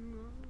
Good.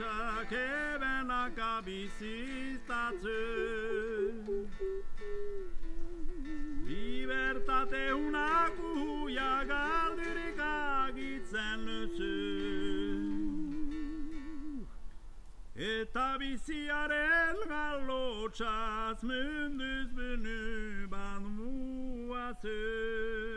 Gasak erenak abiziztatzen Libertate unak uia galdirik agitzen nutzen Eta biziaren galotxaz munduz bunu ban muatzen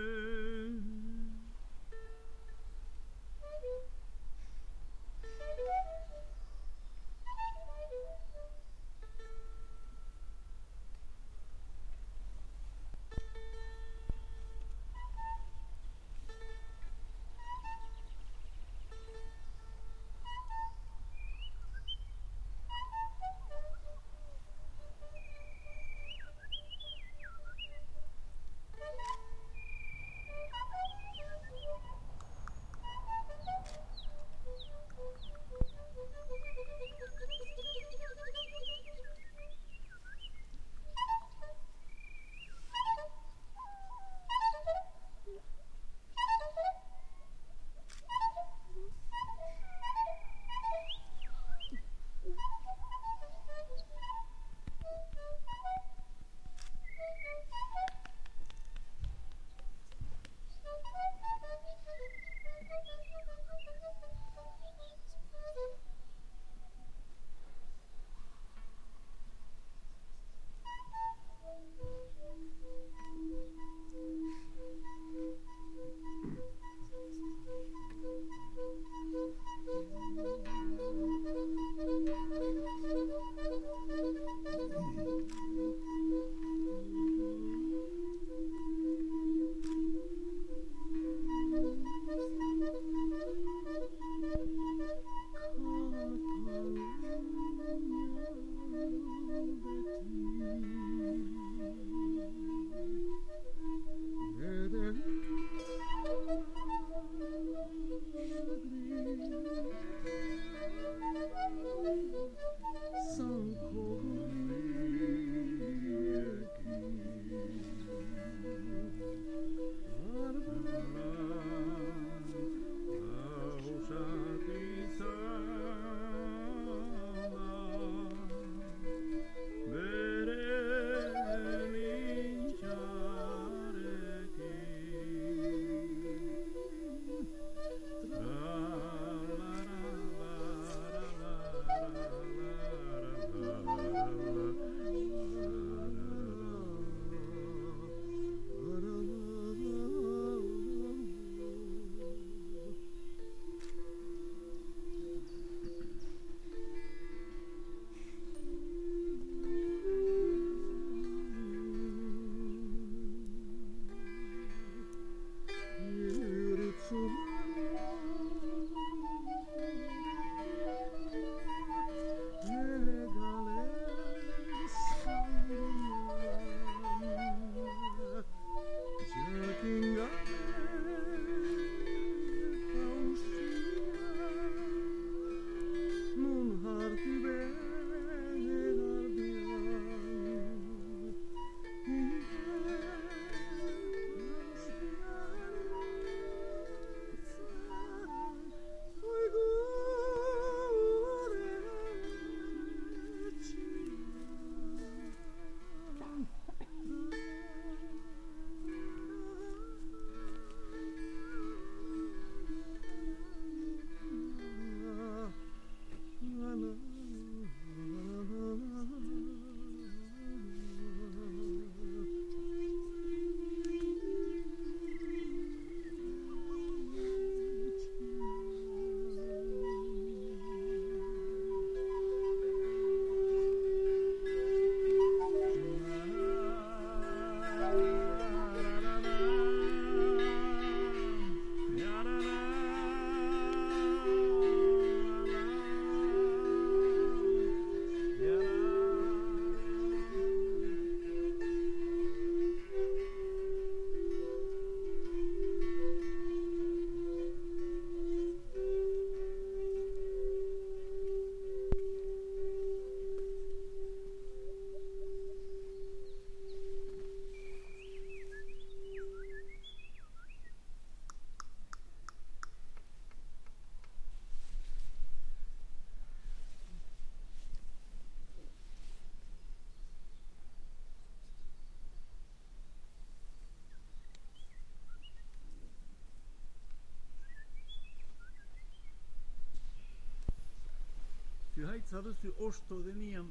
Gaitz aduzu osto denian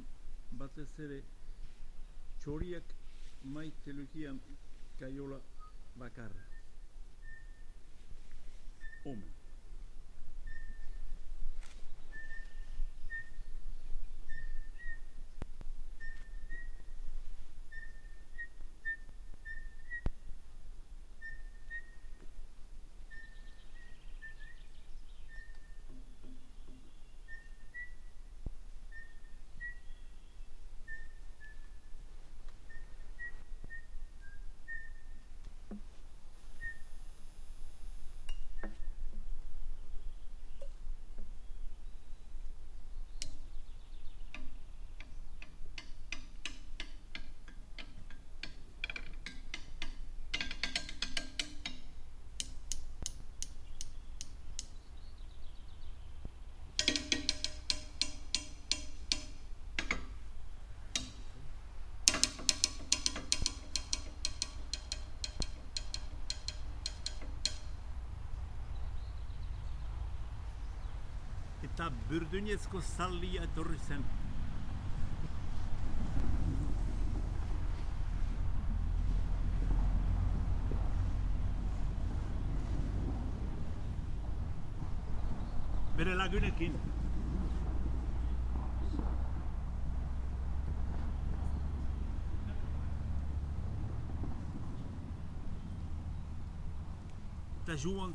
batez ere txoriak maite lukian kaiola bakarra. Omen. ta Burdunecko-Salli a Torsen. Ved lagunen kin. Ta Joan.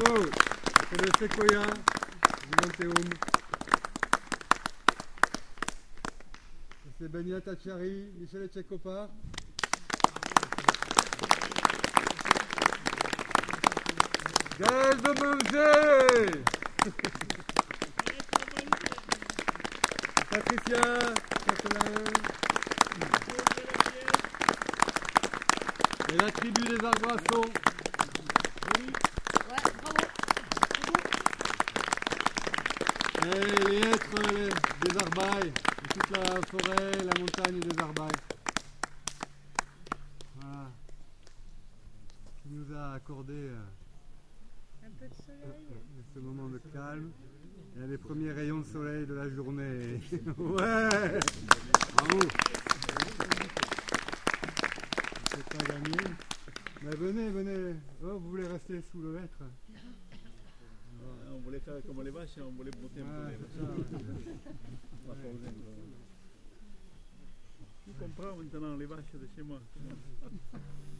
Bravo pour le séquoia du C'est Benia Tachari, Michel Etchekopar. Gaz de manger Patricia Catalin Et la tribu des Arboissons. Ouais, bravo. Et les êtres les- des Arbailles, toute la forêt, la montagne des Arbailles. Voilà. Qui nous a accordé euh, Un peu de soleil. ce moment de calme et les premiers rayons de soleil de la journée. ouais Bravo C'est pas gagné. Mais venez, venez. Oh, vous voulez rester sous le hêtre On voulait faire comme les vaches, on voulait monter un peu les. Tu comprends maintenant les vaches de chez moi.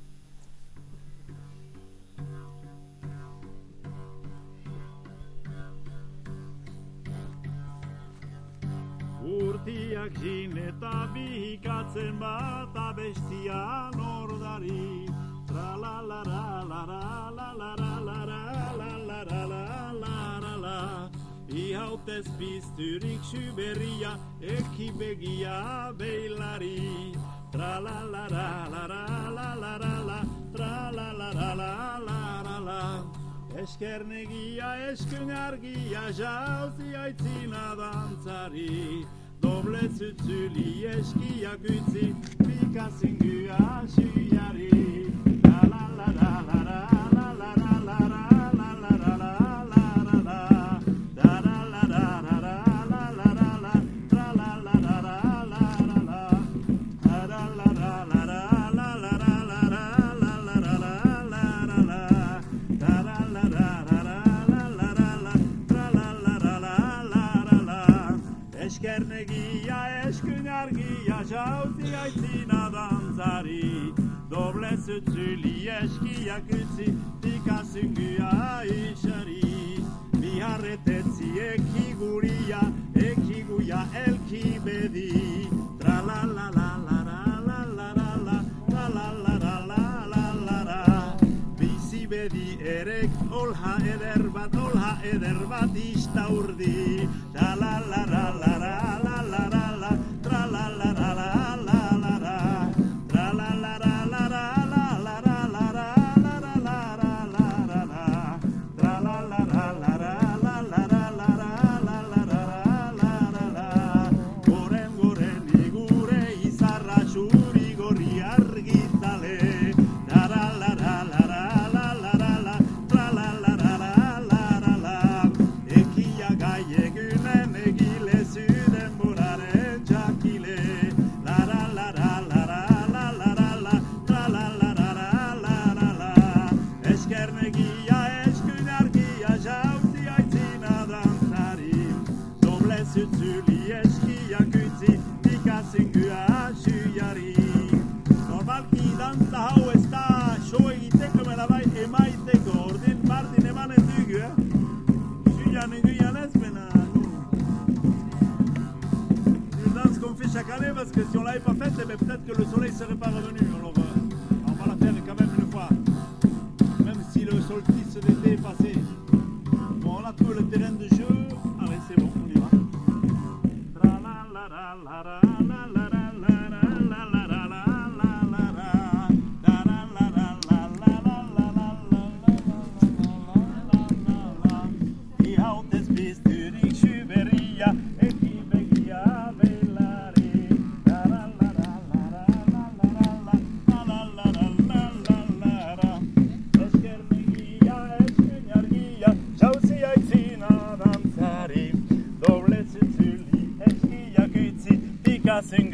Urtiak sin eta bihikatzen bat abestia nordari Tra la la la la la la la la la la la la la la la la pizturik syberia eki begia beilari Tra la la la la la la la la la Tra la la la la la la la Eskernegia, eskenargia, jauzi aitzina dantzari Doble zutzuli, eskiak utzi, pikazingua suyari La la la la la la Eskernegia, eskunargia, jauzi aitzina dantzari Doble zutzuli, eskiak utzi, pikazingua isari. Biharretetzi ekiguria, ekiguia elki bedi. Tra la la la la la la la la la la la la la la la la la Bizi bedi erek olha eder bat, olha eder bat istaurdi. La la la la la parce que si on l'avait pas faite, eh ben, peut-être que le soleil serait pas revenu. Alors euh, on va la faire quand même une fois. Même si le solstice d'été est passé. Bon, on a trouvé le terrain de jeu. nothing